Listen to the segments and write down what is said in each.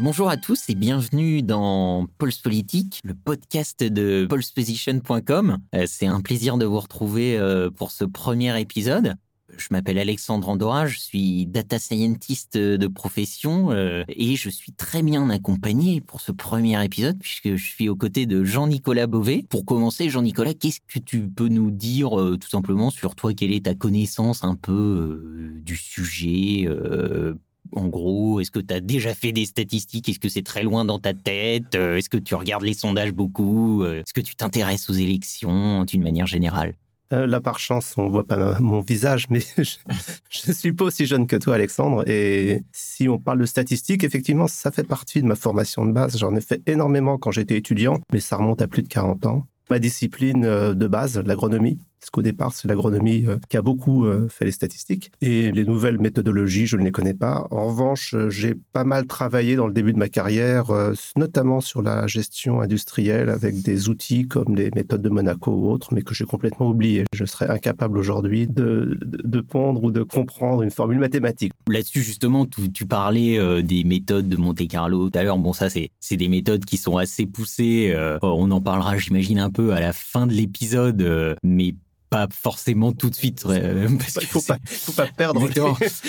Bonjour à tous et bienvenue dans Pulse Politique, le podcast de pulseposition.com. Euh, c'est un plaisir de vous retrouver euh, pour ce premier épisode. Je m'appelle Alexandre Andorra, je suis data scientist de profession euh, et je suis très bien accompagné pour ce premier épisode puisque je suis aux côtés de Jean-Nicolas Beauvais. Pour commencer, Jean-Nicolas, qu'est-ce que tu peux nous dire tout simplement sur toi? Quelle est ta connaissance un peu du sujet en gros, est-ce que tu as déjà fait des statistiques? Est-ce que c'est très loin dans ta tête? Euh, Est-ce que tu regardes les sondages beaucoup? Euh, Est-ce que tu t'intéresses aux élections d'une manière générale? Euh, là, par chance, on voit pas mon visage, mais je, je suis pas aussi jeune que toi, Alexandre. Et si on parle de statistiques, effectivement, ça fait partie de ma formation de base. J'en ai fait énormément quand j'étais étudiant, mais ça remonte à plus de 40 ans. Ma discipline de base, l'agronomie, parce qu'au départ, c'est l'agronomie euh, qui a beaucoup euh, fait les statistiques. Et les nouvelles méthodologies, je ne les connais pas. En revanche, euh, j'ai pas mal travaillé dans le début de ma carrière, notamment sur la gestion industrielle avec des outils comme les méthodes de Monaco ou autres, mais que j'ai complètement oublié. Je serais incapable aujourd'hui de, de, pondre ou de comprendre une formule mathématique. Là-dessus, justement, tu, parlais des méthodes de Monte Carlo tout à l'heure. Bon, ça, c'est des méthodes qui sont assez poussées. on en parlera, j'imagine, un peu à la fin de l'épisode, mais pas forcément tout de suite. Euh, parce qu'il faut pas, faut pas perdre.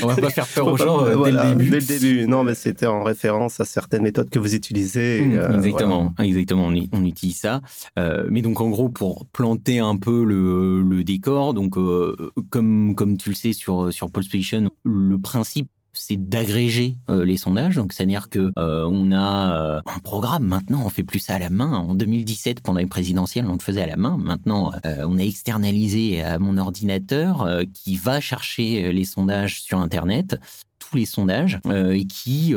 on va pas faire peur aux gens euh, dès le début. Dès le début. Non, mais c'était en référence à certaines méthodes que vous utilisez. Mmh, euh, exactement, exactement. On, on, utilise ça. mais donc en gros, pour planter un peu le, le décor, donc comme comme tu le sais sur sur Pulse le principe c'est d'agréger euh, les sondages. Donc, c'est-à-dire que euh, on a euh, un programme maintenant, on fait plus ça à la main. En 2017, pendant les présidentielles, on le faisait à la main. Maintenant, on a externalisé à mon ordinateur qui va chercher les sondages sur Internet, tous les sondages, et qui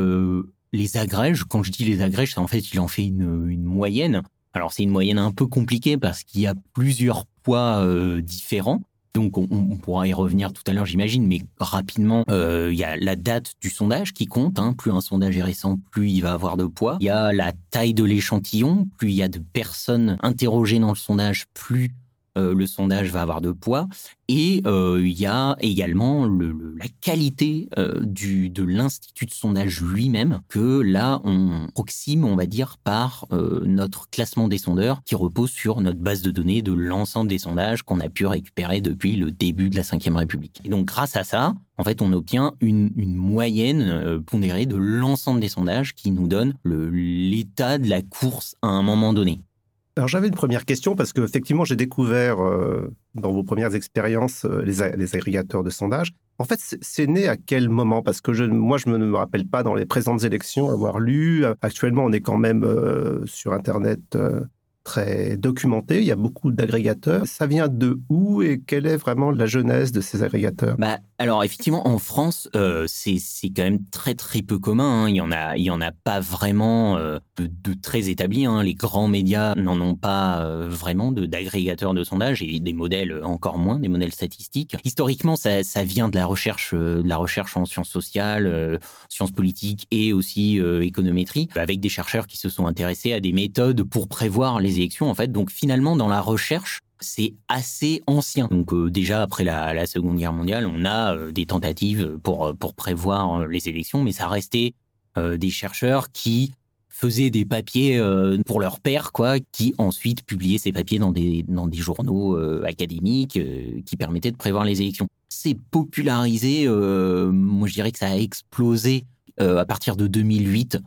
les agrège. Quand je dis les agrège, c'est en fait, il en fait une, une moyenne. Alors, c'est une moyenne un peu compliquée parce qu'il y a plusieurs poids différents. Donc on, pourra y revenir tout à l'heure, j'imagine, mais rapidement, euh, il y a la date du sondage qui compte. Hein. Plus un sondage est récent, plus il va avoir de poids. Il y a la taille de l'échantillon. Plus il y a de personnes interrogées dans le sondage, plus euh, le sondage va avoir de poids. Et euh, il y a également le, la qualité euh, du, de l'institut de sondage lui-même, que là, on proxime, on va dire, par notre classement des sondeurs, qui repose sur notre base de données de l'ensemble des sondages qu'on a pu récupérer depuis le début de la Ve République. Et donc, grâce à ça, en fait, on obtient une, une moyenne pondérée de l'ensemble des sondages qui nous donne l'état de la course à un moment donné. Alors j'avais une première question parce qu'effectivement j'ai découvert euh, dans vos premières expériences euh, les, les, agrégateurs de sondage. En fait, c'est né à quel moment? Parce que je, moi, je ne me rappelle pas dans les présentes élections avoir lu. Actuellement, on est quand même euh, sur Internet très documenté. Il y a beaucoup d'agrégateurs. Ça vient de où et quelle est vraiment la jeunesse de ces agrégateurs? Bah, alors effectivement, en France, euh, c'est quand même très très peu commun. Hein. Il y en a, en a pas vraiment euh, de, très établis. Hein. Les grands médias n'en ont pas euh, vraiment d'agrégateurs de, sondage et des modèles encore moins, des modèles statistiques. Historiquement, ça, ça vient de la recherche, de la recherche en sciences sociales, sciences politiques et aussi économétrie, avec des chercheurs qui se sont intéressés à des méthodes pour prévoir les élections. En fait, donc finalement, dans la recherche, c'est assez ancien. Donc euh, déjà après la, Seconde Guerre mondiale, on a euh, des tentatives pour euh, prévoir les élections, mais ça restait des chercheurs qui faisaient des papiers pour leur père, quoi, qui ensuite publiaient ces papiers dans des journaux académiques qui permettaient de prévoir les élections. C'est popularisé, moi je dirais que ça a explosé à partir de 2008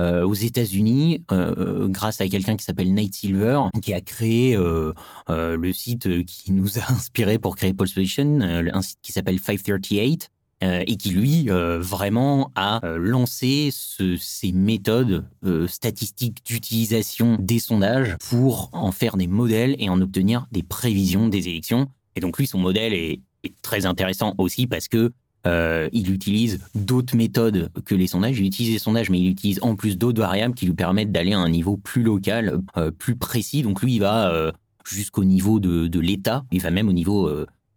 euh, aux États-Unis euh, grâce à quelqu'un qui s'appelle Nate Silver, qui a créé euh, le site qui nous a inspiré pour créer Pulse Position, un site qui s'appelle 538. et qui lui vraiment a lancé ces méthodes statistiques d'utilisation des sondages pour en faire des modèles et en obtenir des prévisions des élections. Et donc lui, son modèle est très intéressant aussi parce que euh, il utilise d'autres méthodes que les sondages. Il utilise les sondages, mais il utilise en plus d'autres variables qui lui permettent d'aller à un niveau plus local, euh, plus précis. Donc lui, il va euh, jusqu'au niveau de, l'État. Il va même au niveau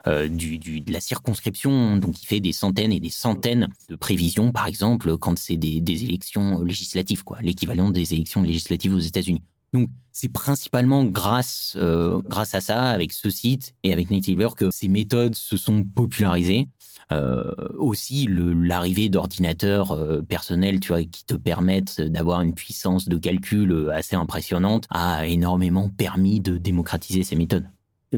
de la circonscription. Donc il fait des centaines et des centaines de prévisions, par exemple, quand c'est des, des élections législatives, quoi, l'équivalent des élections législatives aux États-Unis. Donc c'est principalement grâce, euh, grâce à ça, avec ce site et avec Nativer, que ces méthodes se sont popularisées. Euh, aussi, l'arrivée d'ordinateurs euh, personnels, tu vois, qui te permettent d'avoir une puissance de calcul assez impressionnante, a énormément permis de démocratiser ces méthodes.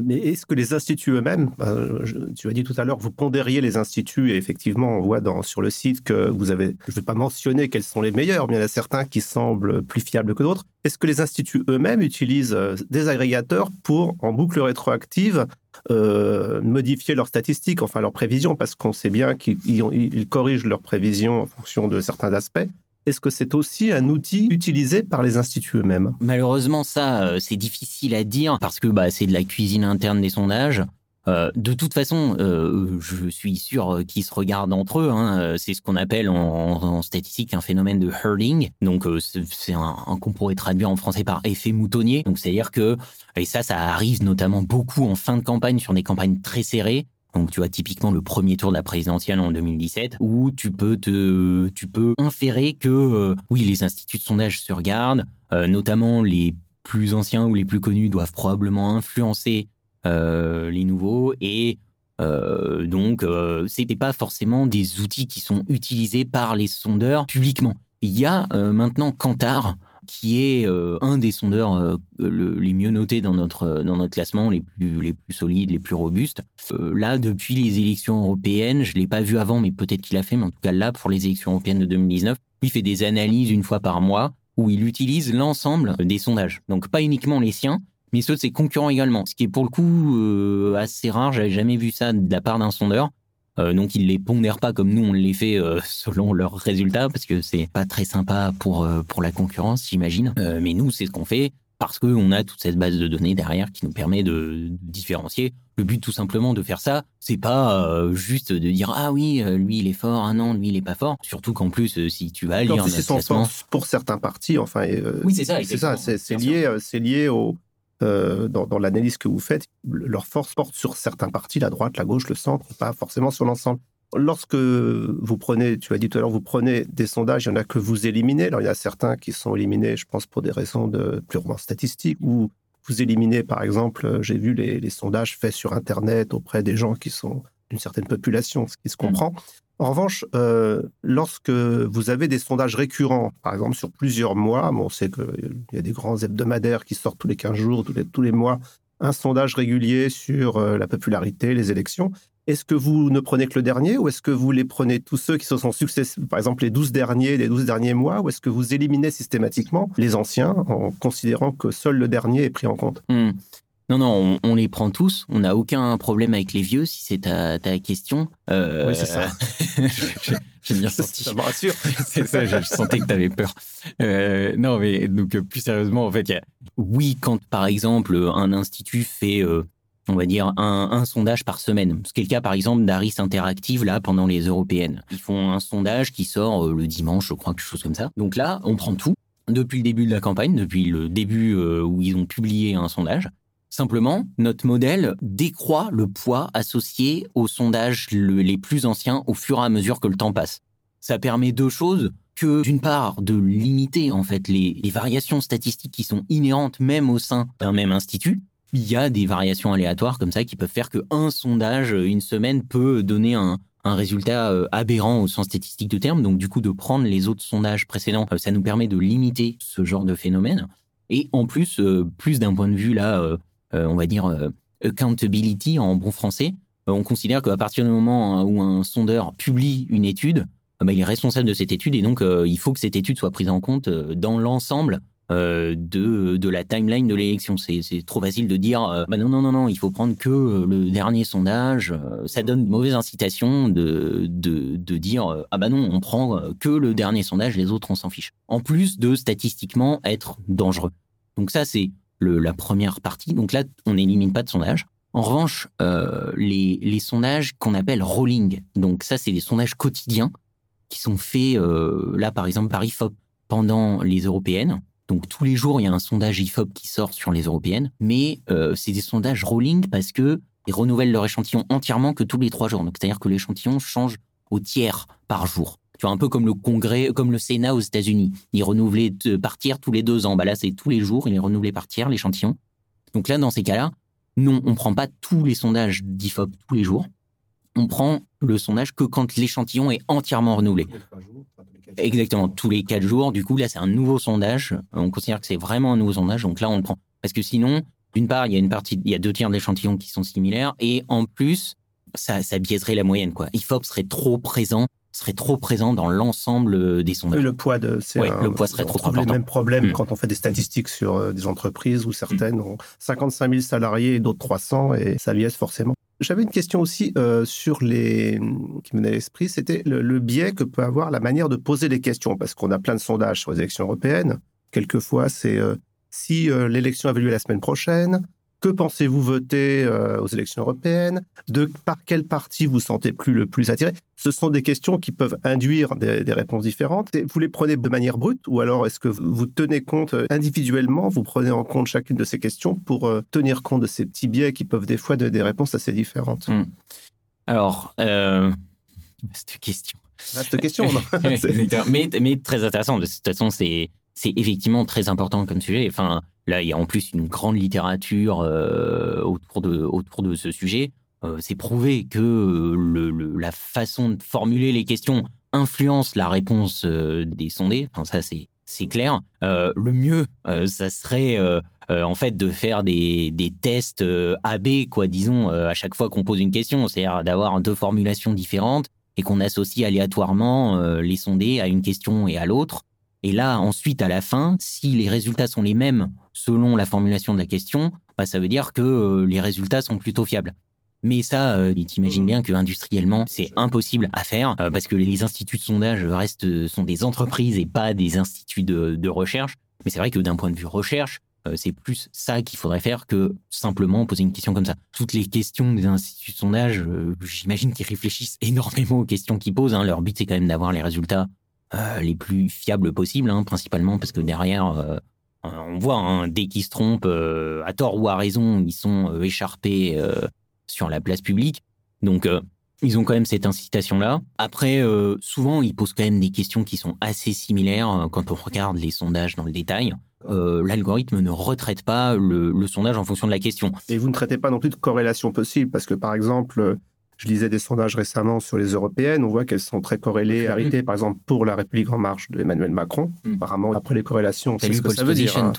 Mais est-ce que les instituts eux-mêmes, euh, tu as dit tout à l'heure, vous pondériez les instituts et effectivement, on voit sur le site que vous avez, je ne vais pas mentionner quels sont les meilleurs, mais il y en a certains qui semblent plus fiables que d'autres. Est-ce que les instituts eux-mêmes utilisent euh, des agrégateurs pour, en boucle rétroactive, euh, modifier leurs statistiques, enfin leurs prévisions, parce qu'on sait bien qu'ils corrigent leurs prévisions en fonction de certains aspects est-ce que c'est aussi un outil utilisé par les instituts eux-mêmes? Malheureusement, ça, euh, c'est difficile à dire parce que bah, c'est de la cuisine interne des sondages. Euh, de toute façon, euh, je suis sûr qu'ils se regardent entre eux. Hein. C'est ce qu'on appelle en, statistique un phénomène de herding. Donc, c'est un, un qu'on pourrait traduire en français par effet moutonnier. Donc, c'est-à-dire que, et ça, ça arrive notamment beaucoup en fin de campagne sur des campagnes très serrées. Donc tu vois typiquement le premier tour de la présidentielle en 2017 où tu peux te tu peux inférer que euh, oui les instituts de sondage se regardent, euh, notamment les plus anciens ou les plus connus doivent probablement influencer euh, les nouveaux et donc c'était pas forcément des outils qui sont utilisés par les sondeurs publiquement. Il y a maintenant Kantar qui est euh, un des sondeurs euh, les mieux notés dans notre, dans notre classement, les plus, les plus solides, les plus robustes. Euh, là, depuis les élections européennes, je ne l'ai pas vu avant, mais peut-être qu'il a fait, mais en tout cas là, pour les élections européennes de 2019, il fait des analyses une fois par mois où il utilise l'ensemble des sondages. Donc pas uniquement les siens, mais ceux de ses concurrents également. Ce qui est pour le coup assez rare, j'avais jamais vu ça de la part d'un sondeur. Euh, donc ils les pondèrent pas comme nous on les fait euh, selon leurs résultats parce que c'est pas très sympa pour euh, pour la concurrence, j'imagine. mais nous c'est ce qu'on fait parce qu'on a toute cette base de données derrière qui nous permet de, différencier. Le but tout simplement de faire ça, c'est pas juste de dire ah oui lui il est fort, ah non lui il est pas fort. Surtout qu'en plus si tu vas lire c'est son pour certains partis, enfin. oui c'est ça. C'est ça, c'est lié, c'est lié au euh, dans, l'analyse que vous faites, leur force porte sur certains partis, la droite, la gauche, le centre, pas forcément sur l'ensemble. Lorsque vous prenez, tu as dit tout à l'heure, vous prenez des sondages, il y en a que vous éliminez. Alors il y a certains qui sont éliminés, je pense, pour des raisons de purement statistiques, ou vous éliminez, par exemple, j'ai vu les, les, sondages faits sur Internet auprès des gens qui sont d'une certaine population, ce qui se mmh. comprend. En revanche, euh, lorsque vous avez des sondages récurrents, par exemple sur plusieurs mois, on sait qu'il y a des grands hebdomadaires qui sortent tous les 15 jours, tous les, tous les mois, un sondage régulier sur euh, la popularité, les élections. Est-ce que vous ne prenez que le dernier ou est-ce que vous les prenez tous ceux qui se sont successifs, par exemple les 12 derniers, les 12 derniers mois, ou est-ce que vous éliminez systématiquement les anciens en considérant que seul le dernier est pris en compte? Hmm. Non, non, on, les prend tous. On n'a aucun problème avec les vieux, si c'est ta, ta question. Euh, oui, c'est ça. J'ai bien senti. Ça me rassure. c'est ça, je sentais que tu avais peur. Euh, non, mais donc plus sérieusement, en fait, y a... oui, quand par exemple un institut fait, euh, on va dire, un, un, sondage par semaine, ce qui est le cas par exemple d'Aris Interactive, là, pendant les européennes. Ils font un sondage qui sort le dimanche, je crois, quelque chose comme ça. Donc là, on prend tout. Depuis le début de la campagne, depuis le début où ils ont publié un sondage, Simplement, notre modèle décroît le poids associé aux sondages les plus anciens au fur et à mesure que le temps passe. Ça permet deux choses que d'une part de limiter en fait les, variations statistiques qui sont inhérentes même au sein d'un même institut. Il y a des variations aléatoires comme ça qui peuvent faire qu'un sondage une semaine peut donner un, résultat euh, aberrant au sens statistique de terme. Donc du coup de prendre les autres sondages précédents, euh, ça nous permet de limiter ce genre de phénomène. Et en plus, euh, plus d'un point de vue là euh, on va dire, euh, accountability en bon français. Euh, on considère qu'à partir du moment hein, où un sondeur publie une étude, bah, il est responsable de cette étude et donc il faut que cette étude soit prise en compte dans l'ensemble de, de la timeline de l'élection. C'est trop facile de dire bah non, non, non, non, il faut prendre que le dernier sondage. ça donne une mauvaise incitation de, de, de dire ah bah non, on prend que le dernier sondage, les autres on s'en fiche. En plus de statistiquement être dangereux. Donc ça, c'est la première partie. Donc là, on n'élimine pas de sondage. En revanche, euh, les, sondages qu'on appelle rolling, donc ça, c'est des sondages quotidiens qui sont faits, euh, là, par exemple, par IFOP pendant les européennes. Donc tous les jours, il y a un sondage IFOP qui sort sur les européennes, mais euh, c'est des sondages rolling parce que ils renouvellent leur échantillon entièrement que tous les trois jours. Donc c'est-à-dire que l'échantillon change au tiers par jour. Tu vois, un peu comme le Congrès, comme le Sénat aux États-Unis. Il renouvelait de partir tous les deux ans. Bah là, c'est tous les jours, il est renouvelé par tiers, l'échantillon. Donc là, dans ces cas-là, non, on prend pas tous les sondages d'IFOP tous les jours. On prend le sondage que quand l'échantillon est entièrement renouvelé. Exactement, tous les quatre jours. Du coup, là, c'est un nouveau sondage. On considère que c'est vraiment un nouveau sondage. Donc là, on le prend. Parce que sinon, d'une part, il y a une partie, il y a deux tiers d'échantillons qui sont similaires. Et en plus, ça, ça biaiserait la moyenne, quoi. IFOP serait trop présent serait trop présent dans l'ensemble euh, des sondages. le poids de c'est le poids serait trop important. le même problème hmm. quand on fait des statistiques sur euh, des entreprises où certaines ont 55 000 salariés et d'autres 300 et ça biaise forcément. J'avais une question aussi euh, sur les qui me venait à l'esprit, c'était le, biais que peut avoir la manière de poser les questions parce qu'on a plein de sondages sur les élections européennes. Quelquefois, c'est si l'élection avait lieu la semaine prochaine, que pensez-vous voter euh, aux élections européennes? De par quel parti vous sentez plus le plus attiré? Ce sont des questions qui peuvent induire des, réponses différentes. vous les prenez de manière brute ou alors est-ce que vous tenez compte euh, individuellement, vous prenez en compte chacune de ces questions pour euh, tenir compte de ces petits biais qui peuvent des fois donner des réponses assez différentes? Hmm. Alors, euh, cette question. Cette question, mais, mais très intéressant. De toute façon, c'est effectivement très important comme sujet. Enfin, Là, il y a en plus une grande littérature euh, autour, de, autour de ce sujet. Euh, c'est prouvé que le, la façon de formuler les questions influence la réponse euh, des sondés. Enfin, ça, c'est, c'est clair. le mieux, ça serait en fait de faire des, des tests AB, quoi, disons, à chaque fois qu'on pose une question. C'est-à-dire d'avoir deux formulations différentes et qu'on associe aléatoirement les sondés à une question et à l'autre. Et là, ensuite, à la fin, si les résultats sont les mêmes selon la formulation de la question, bah, ça veut dire que euh, les résultats sont plutôt fiables. Mais ça, euh, t'imagines bien que industriellement, c'est impossible à faire euh, parce que les instituts de sondage restent sont des entreprises et pas des instituts de, recherche. Mais c'est vrai que d'un point de vue recherche, c'est plus ça qu'il faudrait faire que simplement poser une question comme ça. Toutes les questions des instituts de sondage, j'imagine qu'ils réfléchissent énormément aux questions qu'ils posent. Hein. Leur but, c'est quand même d'avoir les résultats les plus fiables possibles, hein, principalement parce que derrière, euh, on voit, hein, dès qu'ils se trompent, euh, à tort ou à raison, ils sont euh, écharpés sur la place publique. Donc, ils ont quand même cette incitation-là. Après, souvent, ils posent quand même des questions qui sont assez similaires quand on regarde les sondages dans le détail. L'algorithme ne retraite pas le, sondage en fonction de la question. Et vous ne traitez pas non plus de corrélation possible, parce que par exemple, je lisais des sondages récemment sur les européennes. On voit qu'elles sont très corrélées. Arrêtées, par exemple, pour la République en marche de Emmanuel Macron. Hmm. Apparemment, après les corrélations, c'est ce que ça veut dire. Hein.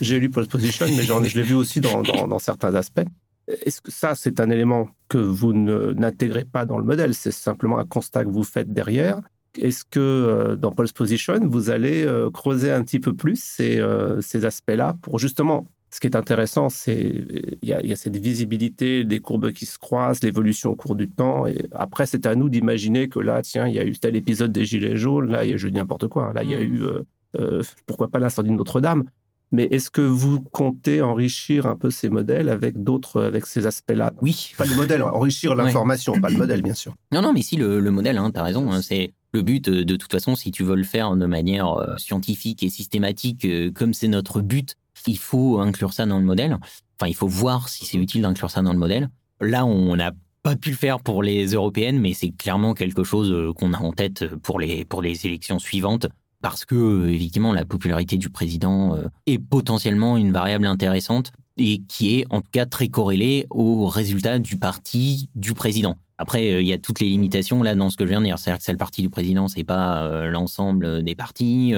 J'ai lu Pole Position, mais je l'ai vu aussi dans, dans, certains aspects. Est-ce que ça, c'est un élément que vous n'intégrez pas dans le modèle? C'est simplement un constat que vous faites derrière est-ce que euh, dans Pole Position, vous allez euh, creuser un petit peu plus ces, euh, ces aspects-là pour justement ce qui est intéressant, c'est il y, a cette visibilité des courbes qui se croisent, l'évolution au cours du temps. Et après, c'est à nous d'imaginer que là, tiens, il y a eu tel épisode des Gilets jaunes. Là, il y a, je dis n'importe quoi. Hein. Là, il y a mm. eu, euh, euh, pourquoi pas l'incendie de Notre-Dame. Mais est-ce que vous comptez enrichir un peu ces modèles avec d'autres, avec ces aspects-là? Oui. Pas le modèle, enrichir l'information, pas le modèle, bien sûr. Non, non, mais si, le, modèle, hein, tu as raison. Hein, c'est le but, euh, de toute façon, si tu veux le faire de manière scientifique et systématique, comme c'est notre but, il faut inclure ça dans le modèle. Enfin, il faut voir si c'est utile d'inclure ça dans le modèle. Là, on n'a pas pu le faire pour les européennes, mais c'est clairement quelque chose euh, qu'on a en tête pour les, pour les élections suivantes, parce que, euh, évidemment, la popularité du président euh, est potentiellement une variable intéressante et qui est en tout cas très corrélée aux résultats du parti du président. Après, il y a toutes les limitations là dans ce que je viens de dire. C'est-à-dire que c'est le parti du président, c'est pas l'ensemble des partis.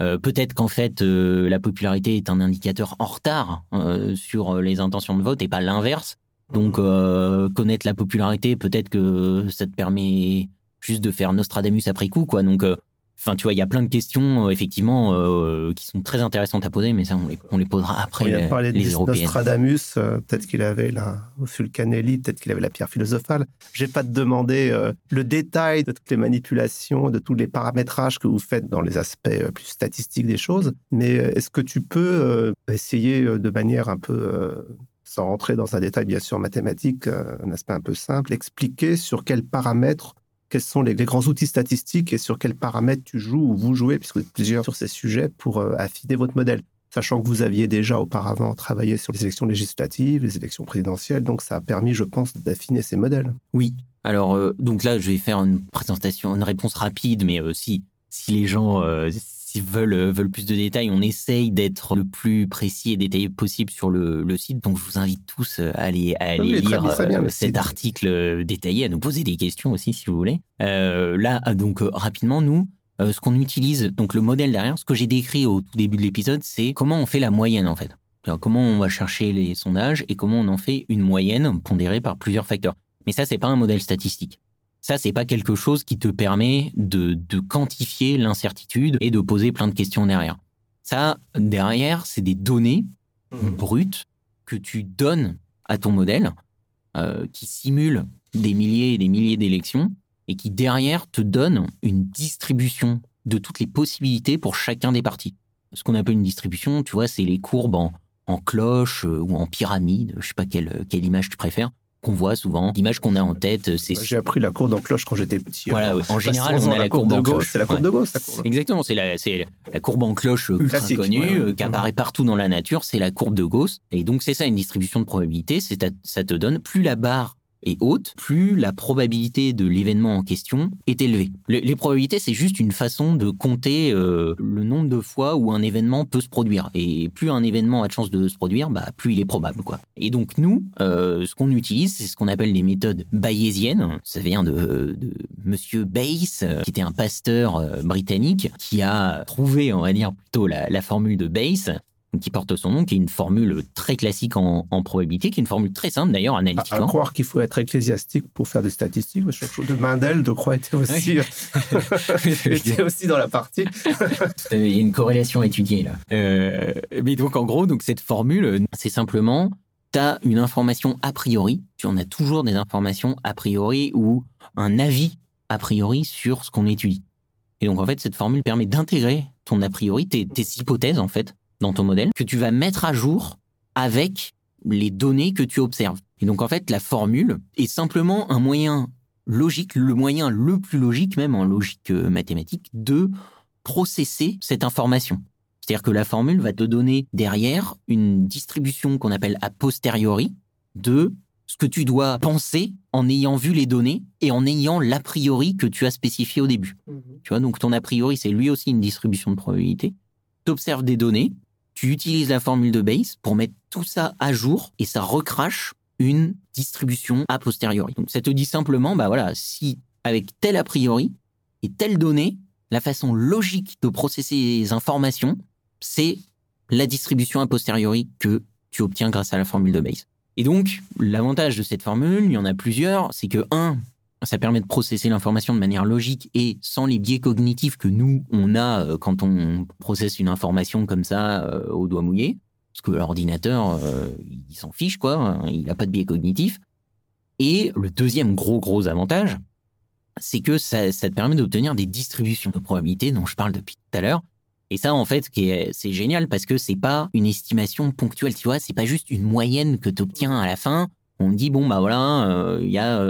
Euh, peut-être qu'en fait, euh, la popularité est un indicateur en retard euh, sur les intentions de vote et pas l'inverse. Donc, connaître la popularité, peut-être que ça te permet juste de faire Nostradamus après coup, quoi. Donc, Enfin, tu vois, il y a plein de questions, euh, effectivement, euh, qui sont très intéressantes à poser, mais ça, on les, posera après. On a parlé de Nostradamus, euh, peut-être qu'il avait la Fulcanelli, peut-être qu'il avait la pierre philosophale. Je vais pas te demander le détail de toutes les manipulations, de tous les paramétrages que vous faites dans les aspects plus statistiques des choses, mais est-ce que tu peux essayer de manière un peu sans rentrer dans un détail bien sûr mathématique, un aspect un peu simple, expliquer sur quels paramètres quels sont les, grands outils statistiques et sur quels paramètres tu joues ou vous jouez, puisque vous êtes plusieurs sur ces sujets, pour euh, affiner votre modèle. Sachant que vous aviez déjà auparavant travaillé sur les élections législatives, les élections présidentielles, donc ça a permis, je pense, d'affiner ces modèles. Oui, Alors, euh, donc là, je vais faire une présentation, une réponse rapide, mais euh, si, si les gens euh, s'ils veulent, euh, veulent plus de détails, on essaye d'être le plus précis et détaillé possible sur le, le site. Donc, je vous invite tous euh, à aller, à aller Oui, très lire bien, très bien, euh, cet article détaillé, à nous poser des questions aussi, si vous voulez. Euh, là, euh, donc, rapidement, nous, euh, ce qu'on utilise, donc le modèle derrière, ce que j'ai décrit au tout début de l'épisode, c'est comment on fait la moyenne, en fait. Alors, comment on va chercher les sondages et comment on en fait une moyenne pondérée par plusieurs facteurs. Mais ça, c'est pas un modèle statistique. Ça, c'est pas quelque chose qui te permet de, de quantifier l'incertitude et de poser plein de questions derrière. Ça, derrière, c'est des données brutes que tu donnes à ton modèle, euh, qui simulent des milliers et des milliers d'élections et qui derrière te donnent une distribution de toutes les possibilités pour chacun des partis. Ce qu'on appelle une distribution, tu vois, c'est les courbes en, en cloche euh, ou en pyramide, je sais pas quelle, quelle image tu préfères, qu'on voit souvent. L'image qu'on a en tête, c'est J'ai appris la courbe en cloche quand j'étais petit. voilà, ouais. en général, on a la courbe, en cloche. C'est la courbe Ouais. de Gauss, la courbe. Exactement, c'est la, c'est la courbe en cloche ultra Classique, connue, ouais, euh, qui apparaît partout dans la nature, c'est la courbe de Gauss. Et donc, c'est ça, une distribution de probabilité, c'est ça te donne, plus la barre est haute, plus la probabilité de l'événement en question est élevée. Le- les probabilités, c'est juste une façon de compter euh, le nombre de fois où un événement peut se produire. Et plus un événement a de chance de se produire, bah, plus il est probable. quoi. Et donc, nous, euh, ce qu'on utilise, c'est ce qu'on appelle les méthodes bayésiennes. Ça vient de, de Monsieur Bayes, euh, qui était un pasteur britannique, qui a trouvé, on va dire, plutôt la formule de Bayes, qui porte son nom, qui est une formule très classique en, en probabilité, qui est une formule très simple d'ailleurs À, à analytiquement. croire qu'il faut être ecclésiastique pour faire des statistiques. Je trouve que Mendel, de Croix, était aussi, était aussi dans la partie. Il y a une corrélation étudiée là. Euh, mais donc en gros, donc cette formule, c'est simplement, tu as une information a priori, tu en as toujours des informations a priori ou un avis a priori sur ce qu'on étudie. Et donc en fait, cette formule permet d'intégrer ton a priori, tes, tes hypothèses en fait, dans ton modèle, que tu vas mettre à jour avec les données que tu observes. Et donc en fait, la formule est simplement un moyen logique, le moyen le plus logique même en logique euh, mathématique, de processer cette information. C'est-à-dire que la formule va te donner derrière une distribution qu'on appelle a posteriori de ce que tu dois penser en ayant vu les données et en ayant l'a priori que tu as spécifié au début. Tu vois, donc ton a priori, c'est lui aussi une distribution de probabilité. Tu observes des données, tu utilises la formule de Bayes pour mettre tout ça à jour et ça recrache une distribution a posteriori. Donc ça te dit simplement, bah voilà, si avec tel a priori et telle donnée, la façon logique de processer les informations, c'est la distribution a posteriori que tu obtiens grâce à la formule de Bayes. Et donc, l'avantage de cette formule, il y en a plusieurs, c'est que, un, ça permet de processer l'information de manière logique et sans les biais cognitifs que nous, on a euh, quand on processe une information comme ça euh, au doigt mouillé. Parce que l'ordinateur, euh, il s'en fiche, quoi. hein, Il n'a pas de biais cognitifs. Et le deuxième gros, gros avantage, c'est que ça, te permet d'obtenir des distributions de probabilité dont je parle depuis tout à l'heure. Et ça, en fait, c'est génial parce que c'est pas une estimation ponctuelle, tu vois, c'est pas juste une moyenne que tu obtiens à la fin. On dit, bon, bah voilà, euh, il y a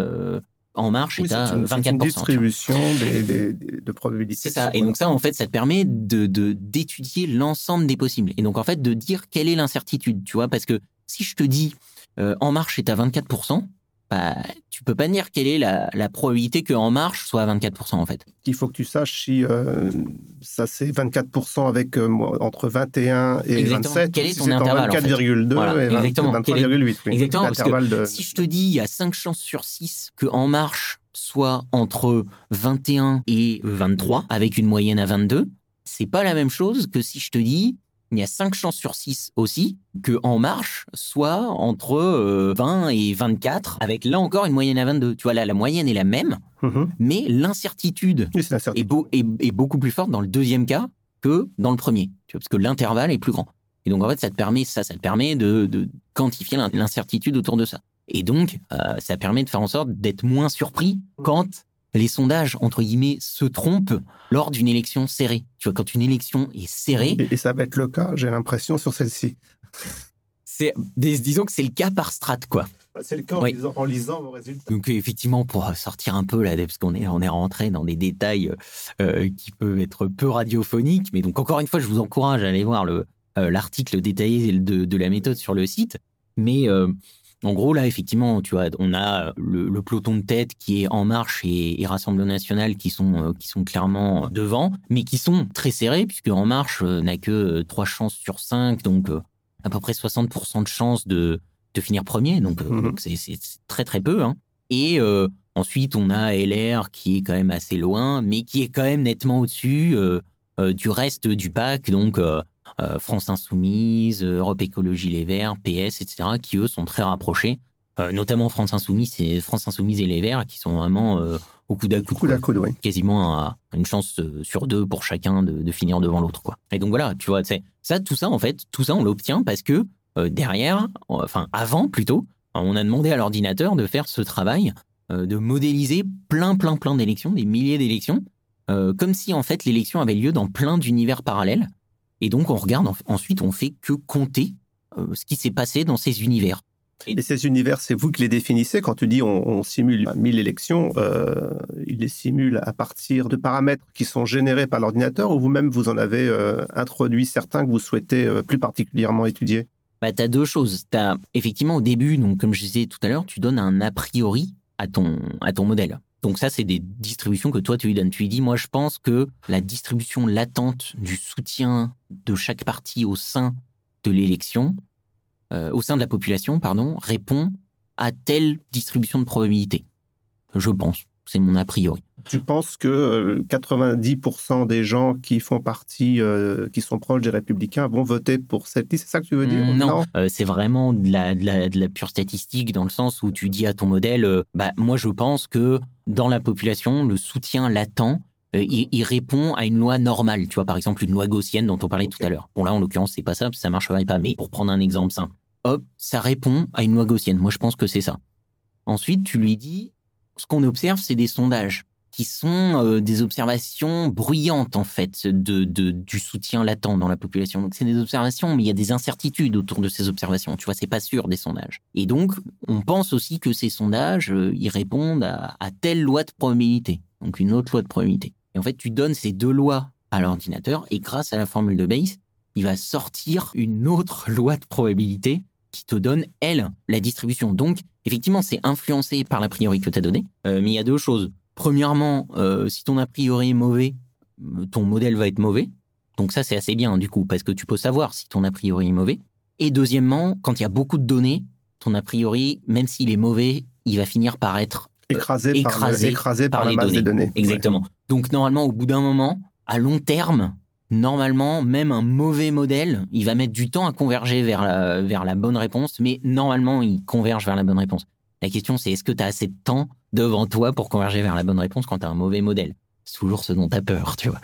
En Marche Oui, est c'est à une, c'est 24%. une tu vois. distribution des, des- des- de probabilités. C'est ça. Et donc ça, en fait, ça te permet de de- d'étudier l'ensemble des possibles. Et donc, en fait, de dire quelle est l'incertitude, tu vois, parce que si je te dis euh, En Marche est à 24%, bah, tu peux pas dire quelle est la, la probabilité que En Marche soit à 24%, en fait. Il faut que tu saches si euh, ça c'est 24% avec euh, entre 21 et Exactement. 27. Quel est si ton en intervalle, en fait 24,2 Voilà, et 20 exactement. 23,8. oui. Exactement, parce que L'intervalle de... Si je te dis il y a 5 chances sur 6 que En Marche soit entre 21 et 23, avec une moyenne à 22, c'est pas la même chose que si je te dis il y a 5 chances sur 6 aussi que En Marche soit entre euh, 20 et 24, avec là encore une moyenne à 22. Tu vois, là, la moyenne est la même, Mhm. mais l'incertitude Oui, est, l'incertitude. beau- est- est beaucoup plus forte dans le deuxième cas que dans le premier. Tu vois, parce que l'intervalle est plus grand. Et donc, en fait, ça te permet, ça, ça te permet de, de quantifier l'in- l'incertitude autour de ça. Et donc, euh, ça permet de faire en sorte d'être moins surpris quand les sondages, entre guillemets, se trompent lors d'une élection serrée. Tu vois, quand une élection est serrée, Et, et ça va être le cas, j'ai l'impression, sur celle-ci. c'est, dis- disons que c'est le cas par strate, quoi. C'est le cas en, Oui. lisant, en lisant vos résultats. Donc effectivement, pour sortir un peu là, parce qu'on est on est rentré dans des détails euh, qui peuvent être peu radiophoniques, mais donc encore une fois, je vous encourage à aller voir le euh, l'article détaillé de, de la méthode sur le site. Mais euh, En gros, là, effectivement, tu vois, on a le, peloton de tête qui est En Marche et, et Rassemblement National qui sont, qui sont clairement devant, mais qui sont très serrés, puisque En Marche n'a que trois chances sur cinq, donc à peu près 60% de chances de, de finir premier, donc mhm. c'est très très peu. Hein. Et ensuite, on a LR qui est quand même assez loin, mais qui est quand même nettement au-dessus du reste du pack, donc euh, France Insoumise, Europe Écologie Les Verts, PS, etc., qui eux sont très rapprochés. Euh, notamment France Insoumise, et France Insoumise et Les Verts, qui sont vraiment euh, au coup d'à coude, quasiment à une chance sur deux pour chacun de, finir devant l'autre, quoi. Et donc voilà, tu vois, ça, tout ça en fait, tout ça on l'obtient parce que derrière, enfin avant plutôt, on a demandé à l'ordinateur de faire ce travail, de modéliser plein, plein, plein d'élections, des milliers d'élections, comme si en fait l'élection avait lieu dans plein d'univers parallèles et donc, on regarde, ensuite, on fait que compter euh, ce qui s'est passé dans ces univers. Et ces univers, c'est vous qui les définissez? Quand tu dis on, simule 1000 élections, euh, il les simule à partir de paramètres qui sont générés par l'ordinateur ou vous-même vous en avez euh, introduit certains que vous souhaitez plus particulièrement étudier? Bah, Tu as deux choses. As, effectivement, au début, donc, comme je disais tout à l'heure, tu donnes un a priori à ton, à ton modèle. Donc ça, c'est des distributions que toi, tu lui donnes. Tu lui dis, moi, je pense que la distribution latente du soutien de chaque parti au sein de l'élection, euh, au sein de la population, pardon, répond à telle distribution de probabilité. Je pense. C'est mon a priori. Tu penses que 90% euh, des gens qui font partie, euh, qui sont proches des républicains, vont voter pour cette liste C'est ça que tu veux dire? Non, euh, c'est vraiment de la, de, la, pure statistique dans le sens où tu dis à ton modèle, bah, moi je pense que dans la population, le soutien latent, il, répond à une loi normale. Tu vois, par exemple, une loi gaussienne dont on parlait tout à l'heure. Bon, là, en l'occurrence, c'est pas ça, ça marcherait pas. Mais pour prendre un exemple simple, hop, ça répond à une loi gaussienne. Moi, je pense que c'est ça. Ensuite, tu lui dis, ce qu'on observe, c'est des sondages qui sont euh, des observations bruyantes en fait de, du soutien latent dans la population. Donc c'est des observations, mais il y a des incertitudes autour de ces observations. Tu vois, c'est pas sûr des sondages. Et donc on pense aussi que ces sondages, euh, répondent à, à, telle loi de probabilité, donc une autre loi de probabilité. Et en fait, tu donnes ces deux lois à l'ordinateur et grâce à la formule de Bayes, il va sortir une autre loi de probabilité qui te donne, elle, la distribution. Donc, effectivement, c'est influencé par l'a priori que tu as donné. Euh, mais il y a deux choses. Premièrement, euh, si ton a priori est mauvais, euh, ton modèle va être mauvais. Donc ça, c'est assez bien du coup, parce que tu peux savoir si ton a priori est mauvais. Et deuxièmement, quand il y a beaucoup de données, ton a priori, même s'il est mauvais, il va finir par être écrasé, écrasé, par, les données. données. Exactement. Donc normalement, au bout d'un moment, à long terme, normalement, même un mauvais modèle, il va mettre du temps à converger vers la, bonne réponse, mais normalement, il converge vers la bonne réponse. La question, c'est est-ce que tu as assez de temps devant toi pour converger vers la bonne réponse quand tu as un mauvais modèle? C'est toujours ce dont tu as peur, tu vois.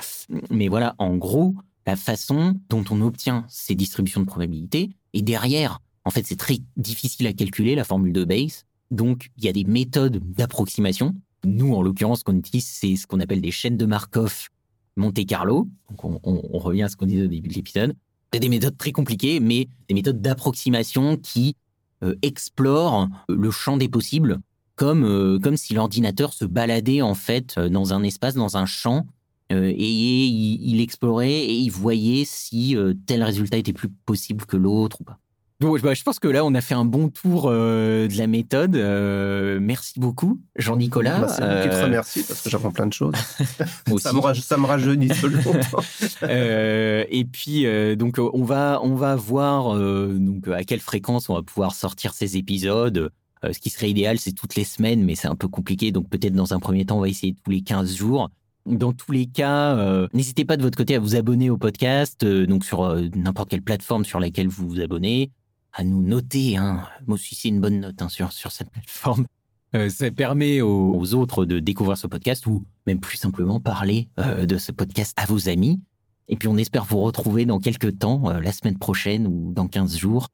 Mais voilà, en gros, la façon dont on obtient ces distributions de probabilité, et derrière, en fait, c'est très difficile à calculer, la formule de Bayes. Donc, il y a des méthodes d'approximation. Nous, en l'occurrence, ce qu'on utilise, c'est ce qu'on appelle des chaînes de Markov Monte Carlo. Donc on, revient à ce qu'on disait au début de l'épisode. Des méthodes très compliquées, mais des méthodes d'approximation qui euh, explorent le champ des possibles, comme, euh, comme si l'ordinateur se baladait en fait euh, dans un espace, dans un champ, et il, explorait et il voyait si tel résultat était plus possible que l'autre ou pas. Donc, bah, je pense que là, on a fait un bon tour euh, de la méthode. Euh, merci beaucoup, Jean-Nicolas. Bah, c'est qui te euh, remercie parce que j'apprends plein de choses. ça, me ça me rajeunit et puis, donc, on va, on va voir donc, à quelle fréquence on va pouvoir sortir ces épisodes. ce qui serait idéal, c'est toutes les semaines, mais c'est un peu compliqué. Donc, peut-être dans un premier temps, on va essayer tous les 15 jours. Dans tous les cas, n'hésitez pas de votre côté à vous abonner au podcast, donc sur n'importe quelle plateforme sur laquelle vous vous abonnez à nous noter. Hein. Moi aussi, c'est une bonne note hein, sur, sur cette plateforme. Euh, ça permet aux, autres de découvrir ce podcast ou même plus simplement parler euh, de ce podcast à vos amis. Et puis on espère vous retrouver dans quelques temps, euh, la semaine prochaine ou dans 15 jours,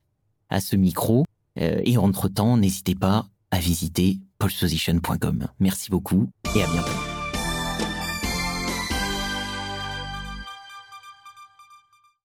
à ce micro. et entre-temps, n'hésitez pas à visiter polsposition.com. Merci beaucoup et à bientôt.